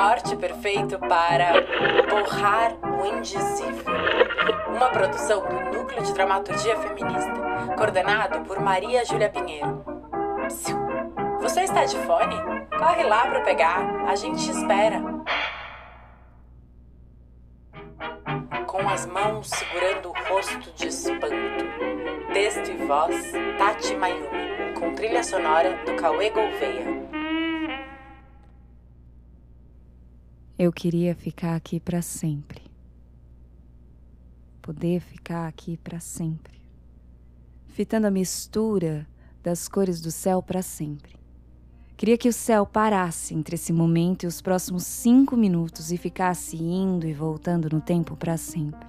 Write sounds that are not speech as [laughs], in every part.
corte perfeito para borrar o indizível. Uma produção do Núcleo de Dramaturgia Feminista, coordenado por Maria Júlia Pinheiro. Psiu. Você está de fone? Corre lá para pegar, a gente espera. Com as mãos segurando o rosto de espanto. Texto e voz, Tati Mayumi, com trilha sonora do Cauê Gouveia. Eu queria ficar aqui para sempre. Poder ficar aqui para sempre. Fitando a mistura das cores do céu para sempre. Queria que o céu parasse entre esse momento e os próximos cinco minutos e ficasse indo e voltando no tempo para sempre.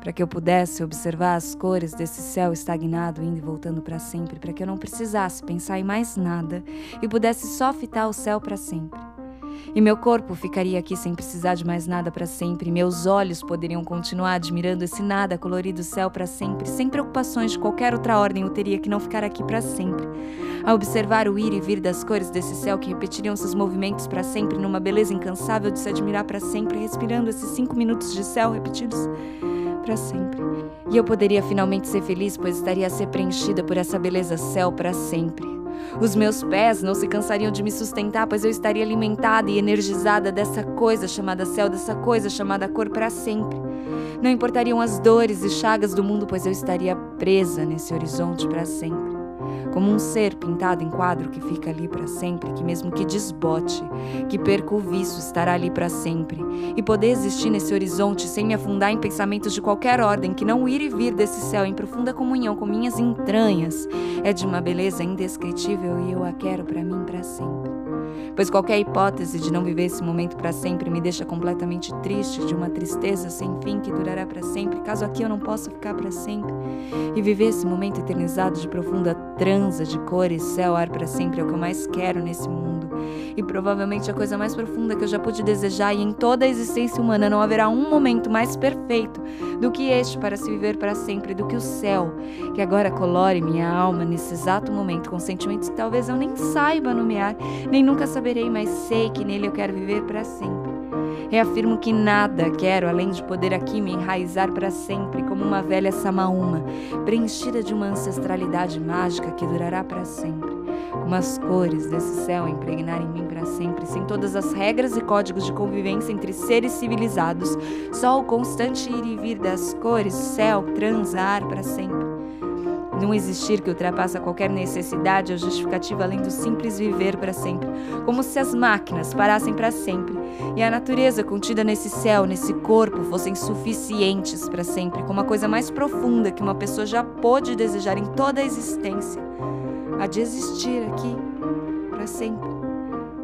Para que eu pudesse observar as cores desse céu estagnado indo e voltando para sempre, para que eu não precisasse pensar em mais nada e pudesse só fitar o céu para sempre. E meu corpo ficaria aqui sem precisar de mais nada para sempre. Meus olhos poderiam continuar admirando esse nada colorido céu para sempre, sem preocupações de qualquer outra ordem. Eu teria que não ficar aqui para sempre. A observar o ir e vir das cores desse céu que repetiriam seus movimentos para sempre, numa beleza incansável de se admirar para sempre, respirando esses cinco minutos de céu repetidos para sempre. E eu poderia finalmente ser feliz, pois estaria a ser preenchida por essa beleza céu para sempre. Os meus pés não se cansariam de me sustentar, pois eu estaria alimentada e energizada dessa coisa chamada céu, dessa coisa chamada cor para sempre. Não importariam as dores e chagas do mundo, pois eu estaria presa nesse horizonte para sempre como um ser pintado em quadro que fica ali para sempre, que mesmo que desbote, que perca o vício, estará ali para sempre, e poder existir nesse horizonte sem me afundar em pensamentos de qualquer ordem, que não ir e vir desse céu em profunda comunhão com minhas entranhas, é de uma beleza indescritível e eu a quero para mim para sempre pois qualquer hipótese de não viver esse momento para sempre me deixa completamente triste, de uma tristeza sem fim que durará para sempre, caso aqui eu não possa ficar para sempre. E viver esse momento eternizado de profunda transa de cores, céu, ar para sempre é o que eu mais quero nesse mundo. E provavelmente a coisa mais profunda que eu já pude desejar, e em toda a existência humana não haverá um momento mais perfeito do que este para se viver para sempre, do que o céu, que agora colore minha alma nesse exato momento com sentimentos que talvez eu nem saiba nomear, nem nunca saberei, mas sei que nele eu quero viver para sempre. Reafirmo que nada quero além de poder aqui me enraizar para sempre como uma velha samaúma, preenchida de uma ancestralidade mágica que durará para sempre. Como as cores desse céu impregnarem em mim para sempre, sem todas as regras e códigos de convivência entre seres civilizados, só o constante ir e vir das cores, céu, transar para sempre num existir que ultrapassa qualquer necessidade ou justificativa além do simples viver para sempre, como se as máquinas parassem para sempre e a natureza contida nesse céu, nesse corpo, fossem suficientes para sempre, como a coisa mais profunda que uma pessoa já pôde desejar em toda a existência, a de existir aqui para sempre,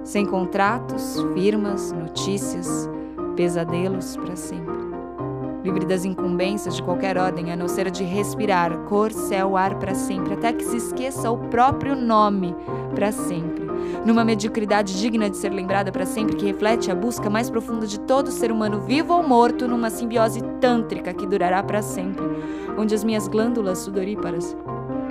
sem contratos, firmas, notícias, pesadelos para sempre livre das incumbências de qualquer ordem, a não ser a de respirar cor, céu, ar para sempre, até que se esqueça o próprio nome para sempre. Numa mediocridade digna de ser lembrada para sempre, que reflete a busca mais profunda de todo ser humano, vivo ou morto, numa simbiose tântrica que durará para sempre, onde as minhas glândulas sudoríparas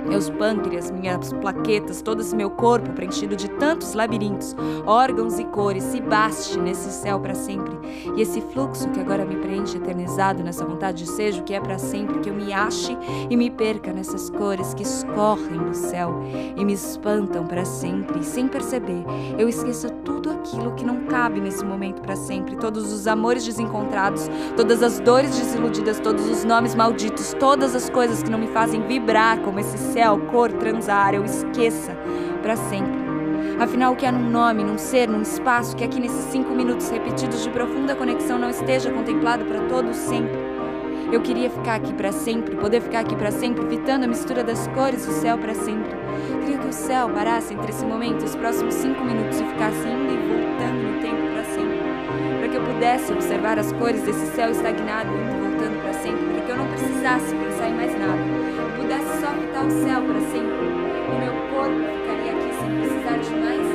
meus pâncreas, minhas plaquetas, todo esse meu corpo preenchido de tantos labirintos, órgãos e cores, se baste nesse céu para sempre. E esse fluxo que agora me preenche eternizado nessa vontade de seja o que é para sempre, que eu me ache e me perca nessas cores que escorrem do céu e me espantam para sempre. Sem perceber, eu esqueço tudo aquilo que não cabe nesse momento para sempre, todos os amores desencontrados, todas as dores desiludidas, todos os nomes malditos, todas as coisas que não me fazem vibrar como esse céu, cor, transar, eu esqueça para sempre. Afinal, o que há num nome, num ser, num espaço que aqui nesses cinco minutos repetidos de profunda conexão não esteja contemplado para todo sempre? Eu queria ficar aqui para sempre, poder ficar aqui para sempre, evitando a mistura das cores do céu para sempre. Céu parasse entre esse momento e os próximos cinco minutos e ficasse indo e voltando no tempo para sempre. Para que eu pudesse observar as cores desse céu estagnado, indo e voltando para sempre. Para que eu não precisasse pensar em mais nada pudesse só habitar o céu para sempre, e meu corpo ficaria aqui sem precisar de mais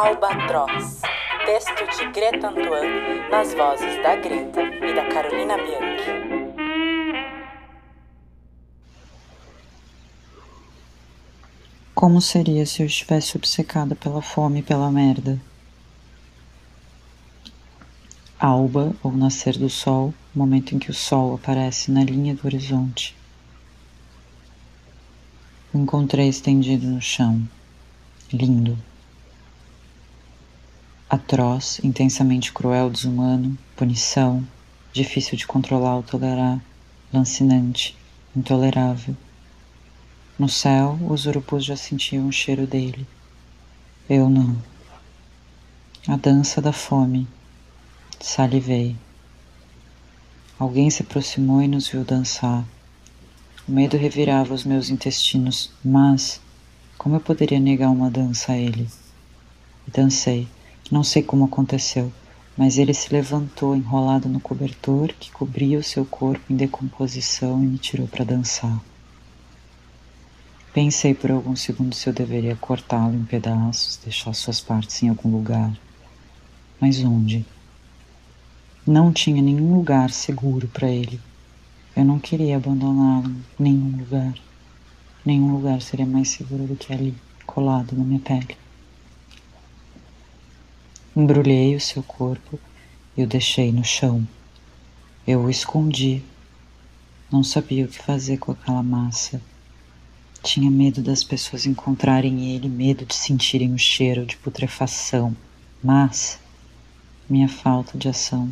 Albatroz. Texto de Greta Antoine, nas vozes da Greta e da Carolina Bianchi. Como seria se eu estivesse obcecada pela fome e pela merda? Alba, ou nascer do sol, momento em que o sol aparece na linha do horizonte. Encontrei estendido no chão, lindo. Atroz, intensamente cruel, desumano, punição, difícil de controlar ou tolerar, lancinante, intolerável. No céu, os urubus já sentiam o cheiro dele. Eu não. A dança da fome. Salivei. Alguém se aproximou e nos viu dançar. O medo revirava os meus intestinos, mas como eu poderia negar uma dança a ele? E dancei. Não sei como aconteceu, mas ele se levantou enrolado no cobertor que cobria o seu corpo em decomposição e me tirou para dançar. Pensei por alguns segundos se eu deveria cortá-lo em pedaços, deixar suas partes em algum lugar. Mas onde? Não tinha nenhum lugar seguro para ele. Eu não queria abandoná-lo em nenhum lugar. Nenhum lugar seria mais seguro do que ali, colado na minha pele. Embrulhei o seu corpo e o deixei no chão. Eu o escondi. Não sabia o que fazer com aquela massa tinha medo das pessoas encontrarem ele, medo de sentirem o cheiro de putrefação, mas minha falta de ação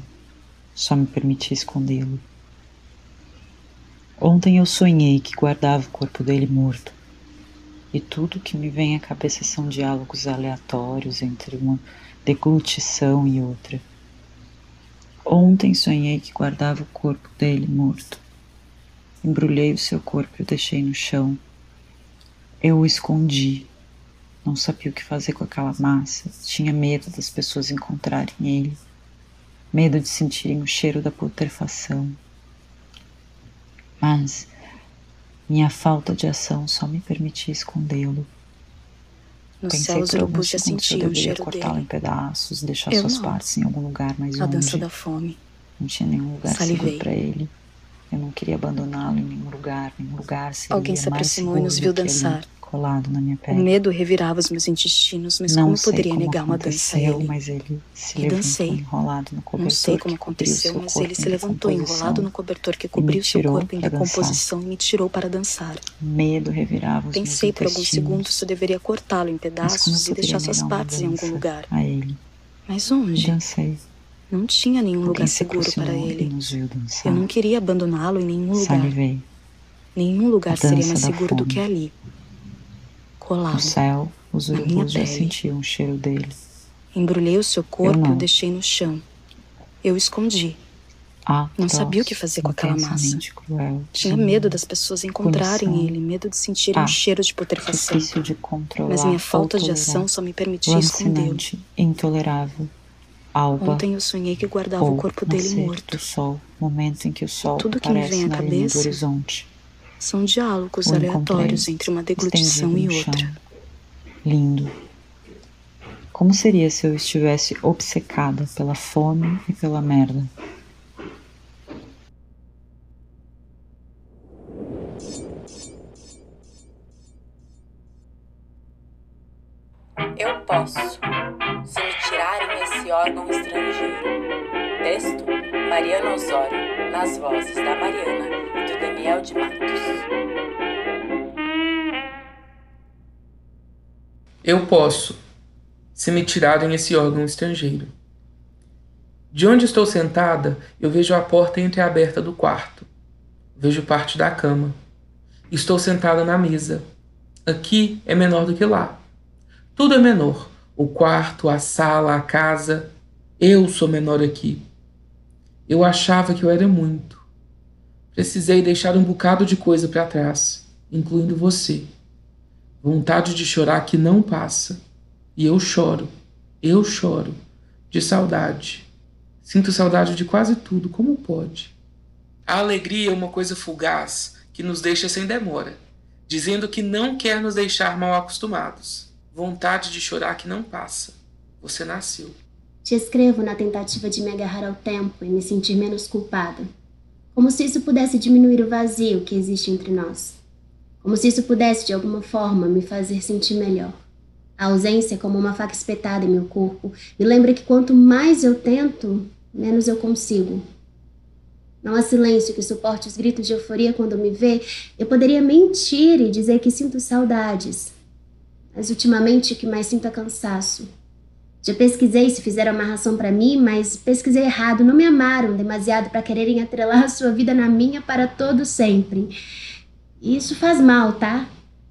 só me permitia escondê-lo. Ontem eu sonhei que guardava o corpo dele morto, e tudo que me vem à cabeça são diálogos aleatórios entre uma deglutição e outra. Ontem sonhei que guardava o corpo dele morto. Embrulhei o seu corpo e o deixei no chão eu o escondi. Não sabia o que fazer com aquela massa. Tinha medo das pessoas encontrarem ele. Medo de sentirem o cheiro da putrefação. Mas minha falta de ação só me permitia escondê-lo. No Pensei céu, os urubus já sentiam o cheiro cortá-lo em pedaços, deixar eu suas não. partes em algum lugar mais A onde. dança da fome. Não tinha nenhum lugar Salivei. seguro para ele. Eu não queria abandoná-lo em nenhum lugar, nenhum lugar seria Alguém se aproximou e nos viu dançar. Colado na minha pele. O medo revirava os meus intestinos, mas não como poderia como negar uma dança a ele? Mas ele se e dancei. enrolado no cobertor. Não sei como aconteceu, mas ele se levantou enrolado no cobertor que cobriu seu corpo em decomposição e me tirou para dançar. Medo revirava os Pensei meus por alguns segundos se eu deveria cortá-lo em pedaços e deixar suas partes em algum lugar. A ele. Mas onde? Dancei. Não tinha nenhum lugar seguro para ele. Eu não queria abandoná-lo em nenhum lugar. Salivei. Nenhum lugar seria mais seguro do que ali. Colado. No céu, os urubus já sentiam o cheiro dele. Embrulhei o seu corpo e o deixei no chão. Eu escondi. Ah, não sabia o que fazer com aquela massa. Cruel, Tinha medo das pessoas encontrarem ele, medo de sentirem o ah, um cheiro de putrefação. De Mas minha falta de ação só me permitia escondê-lo. Intolerável alba. Ontem eu sonhei que guardava o corpo dele morto. Do sol, momento em que o sol Tudo que me vem à cabeça horizonte. São diálogos aleatórios entre uma deglutição e outra. Lindo. Como seria se eu estivesse obcecada pela fome e pela merda? Eu posso se me tirarem esse órgão estrangeiro. Texto: Mariana Osório, nas vozes da Mariana e do De Matos. Eu posso, se me tirarem esse órgão estrangeiro. De onde estou sentada, eu vejo a porta entreaberta do quarto. Vejo parte da cama. Estou sentada na mesa. Aqui é menor do que lá. Tudo é menor o quarto, a sala, a casa. Eu sou menor aqui. Eu achava que eu era muito. Precisei deixar um bocado de coisa para trás, incluindo você. Vontade de chorar que não passa. E eu choro, eu choro, de saudade. Sinto saudade de quase tudo, como pode? A alegria é uma coisa fugaz que nos deixa sem demora, dizendo que não quer nos deixar mal acostumados vontade de chorar que não passa. Você nasceu. Te escrevo na tentativa de me agarrar ao tempo e me sentir menos culpada. Como se isso pudesse diminuir o vazio que existe entre nós. Como se isso pudesse, de alguma forma, me fazer sentir melhor. A ausência, como uma faca espetada em meu corpo, me lembra que quanto mais eu tento, menos eu consigo. Não há silêncio que suporte os gritos de euforia quando me vê. Eu poderia mentir e dizer que sinto saudades. Mas ultimamente o que mais sinto é cansaço. Já pesquisei se fizeram amarração para mim, mas pesquisei errado. Não me amaram demasiado para quererem atrelar [laughs] a sua vida na minha para todo sempre. E isso faz mal, tá?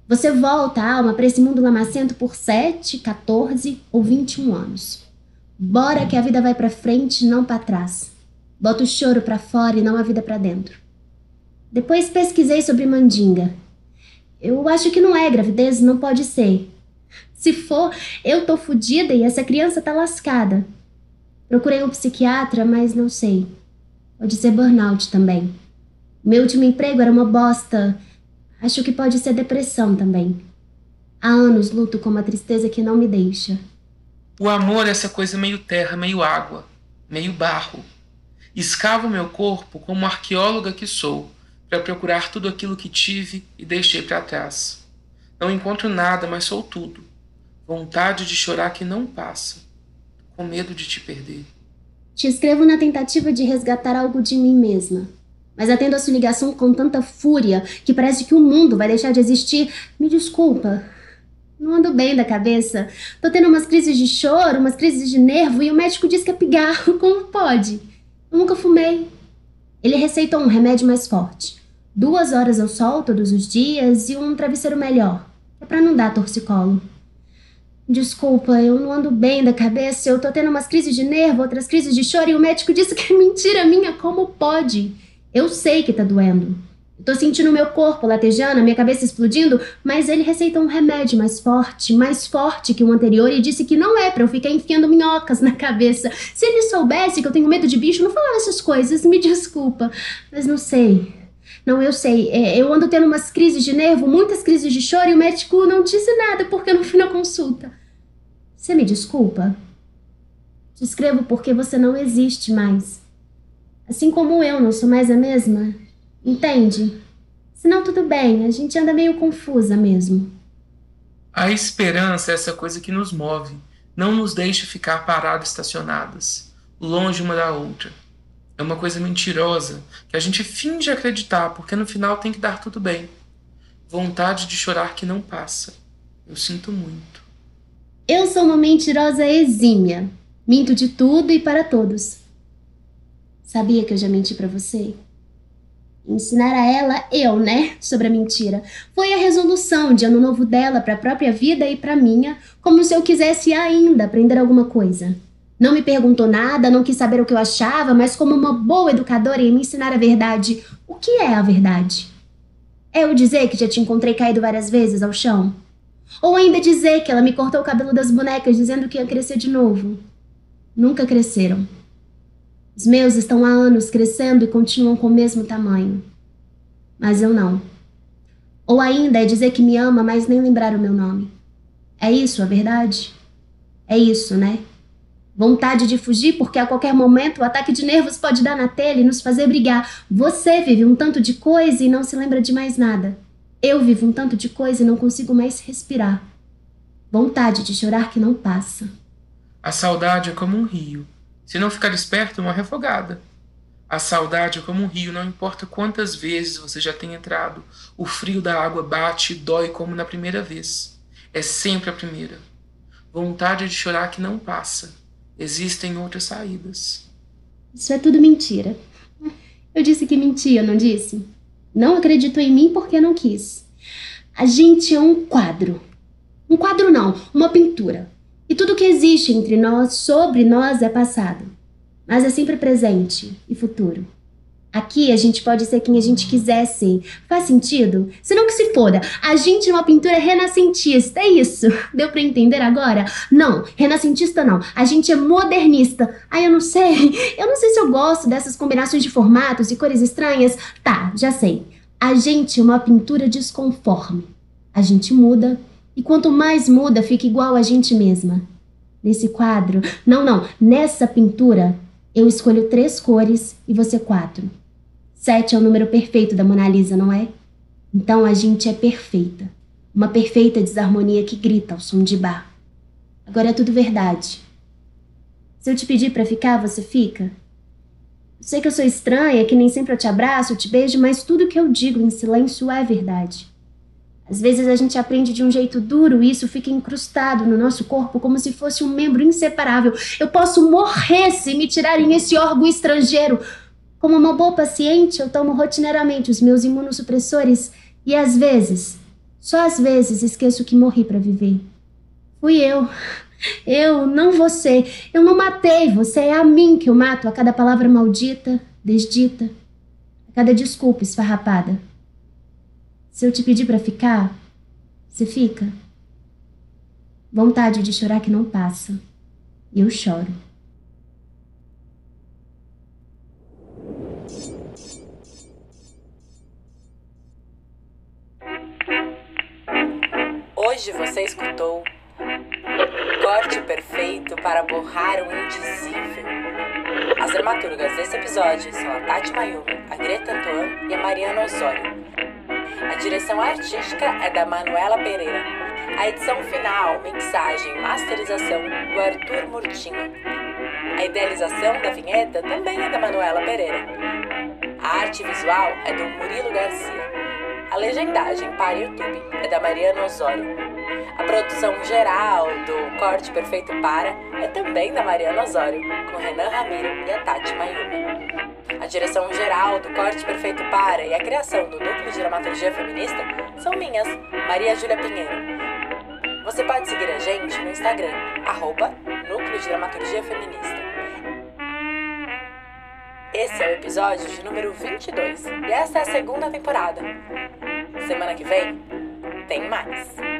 Você volta a alma para esse mundo lamacento por 7, 14 ou 21 anos. Bora que a vida vai para frente, não para trás. Bota o choro para fora e não a vida para dentro. Depois pesquisei sobre mandinga. Eu acho que não é gravidez, não pode ser. Se for, eu tô fodida e essa criança tá lascada. Procurei um psiquiatra, mas não sei. Pode ser burnout também. Meu último emprego era uma bosta. Acho que pode ser depressão também. Há anos luto com uma tristeza que não me deixa. O amor é essa coisa meio terra, meio água, meio barro. Escavo meu corpo como arqueóloga que sou, para procurar tudo aquilo que tive e deixei para trás. Não encontro nada, mas sou tudo. Vontade de chorar que não passa, com medo de te perder. Te escrevo na tentativa de resgatar algo de mim mesma. Mas atendo a sua ligação com tanta fúria que parece que o mundo vai deixar de existir. Me desculpa. Não ando bem da cabeça. Tô tendo umas crises de choro, umas crises de nervo e o médico diz que é pigarro. [laughs] Como pode? Eu nunca fumei. Ele receitou um remédio mais forte. Duas horas ao sol todos os dias e um travesseiro melhor. É para não dar torcicolo. Desculpa, eu não ando bem da cabeça, eu tô tendo umas crises de nervo, outras crises de choro e o médico [laughs] disse que é mentira minha, como pode? Eu sei que tá doendo. Tô sentindo meu corpo latejando, minha cabeça explodindo, mas ele receitou um remédio mais forte, mais forte que o anterior e disse que não é para eu ficar enfiando minhocas [laughs] na cabeça. Se ele soubesse que eu tenho medo de bicho, não falava essas coisas, me desculpa, mas não sei. Não, eu sei. É, eu ando tendo umas crises de nervo, muitas crises de choro e o médico não disse nada porque eu não fui na consulta. Você me desculpa? Te escrevo porque você não existe mais. Assim como eu não sou mais a mesma. Entende? Senão tudo bem, a gente anda meio confusa mesmo. A esperança é essa coisa que nos move, não nos deixa ficar paradas estacionadas, longe uma da outra. É uma coisa mentirosa que a gente finge acreditar, porque no final tem que dar tudo bem. Vontade de chorar que não passa. Eu sinto muito. Eu sou uma mentirosa exímia. Minto de tudo e para todos. Sabia que eu já menti para você? Ensinar a ela, eu, né, sobre a mentira. Foi a resolução de ano novo dela para a própria vida e para minha, como se eu quisesse ainda aprender alguma coisa. Não me perguntou nada, não quis saber o que eu achava, mas como uma boa educadora ia me ensinar a verdade. O que é a verdade? É eu dizer que já te encontrei caído várias vezes ao chão? Ou ainda dizer que ela me cortou o cabelo das bonecas dizendo que ia crescer de novo? Nunca cresceram. Os meus estão há anos crescendo e continuam com o mesmo tamanho. Mas eu não. Ou ainda é dizer que me ama, mas nem lembrar o meu nome. É isso a verdade? É isso, né? Vontade de fugir porque a qualquer momento o ataque de nervos pode dar na telha e nos fazer brigar. Você vive um tanto de coisa e não se lembra de mais nada. Eu vivo um tanto de coisa e não consigo mais respirar. Vontade de chorar que não passa. A saudade é como um rio. Se não ficar esperto, uma refogada. A saudade é como um rio, não importa quantas vezes você já tenha entrado. O frio da água bate e dói como na primeira vez. É sempre a primeira. Vontade de chorar que não passa. Existem outras saídas. Isso é tudo mentira. Eu disse que mentia, não disse? Não acreditou em mim porque não quis. A gente é um quadro. Um quadro não, uma pintura. E tudo que existe entre nós, sobre nós, é passado. Mas é sempre presente e futuro. Aqui a gente pode ser quem a gente quiser ser. Faz sentido? Senão que se foda. A gente é uma pintura renascentista, é isso? Deu para entender agora? Não, renascentista não. A gente é modernista. Ai, eu não sei. Eu não sei se eu gosto dessas combinações de formatos e cores estranhas. Tá, já sei. A gente é uma pintura desconforme. A gente muda e quanto mais muda, fica igual a gente mesma. Nesse quadro, não, não, nessa pintura, eu escolho três cores e você quatro. Sete é o número perfeito da Mona Lisa, não é? Então a gente é perfeita. Uma perfeita desarmonia que grita ao som de bar. Agora é tudo verdade. Se eu te pedir para ficar, você fica? Sei que eu sou estranha, que nem sempre eu te abraço, eu te beijo, mas tudo que eu digo em silêncio é verdade. Às vezes a gente aprende de um jeito duro e isso fica incrustado no nosso corpo como se fosse um membro inseparável. Eu posso morrer se me tirarem esse órgão estrangeiro. Como uma boa paciente, eu tomo rotineiramente os meus imunossupressores e às vezes, só às vezes, esqueço que morri para viver. Fui eu. Eu, não você. Eu não matei, você é a mim que eu mato a cada palavra maldita, desdita, a cada desculpa esfarrapada. Se eu te pedir para ficar, você fica? Vontade de chorar que não passa. E eu choro. Hoje você escutou corte perfeito para borrar o indizível. As dramaturgas desse episódio são a Tati Mayumi, a Greta Antoine e a Mariana Osório. Direção artística é da Manuela Pereira. A edição final, mixagem e masterização do Arthur Murtinho. A idealização da vinheta também é da Manuela Pereira. A arte visual é do Murilo Garcia. A legendagem para YouTube é da Mariana Osório. Produção geral do Corte Perfeito Para é também da Mariana Osório, com Renan Ramiro e a Tati Mayumi. A direção geral do Corte Perfeito Para e a criação do Núcleo de Dramaturgia Feminista são minhas, Maria Júlia Pinheiro. Você pode seguir a gente no Instagram, arroba Núcleo de Dramaturgia Feminista. Esse é o episódio de número 22 e essa é a segunda temporada. Semana que vem tem mais.